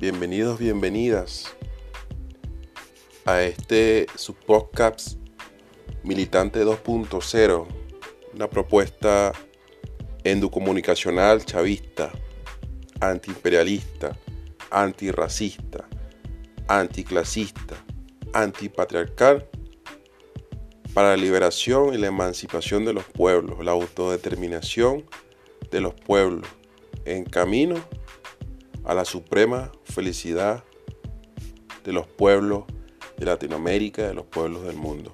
Bienvenidos, bienvenidas a este su podcast Militante 2.0, una propuesta endocomunicacional chavista, antiimperialista, antirracista, anticlasista, antipatriarcal para la liberación y la emancipación de los pueblos, la autodeterminación de los pueblos en camino a la suprema felicidad de los pueblos de Latinoamérica, de los pueblos del mundo.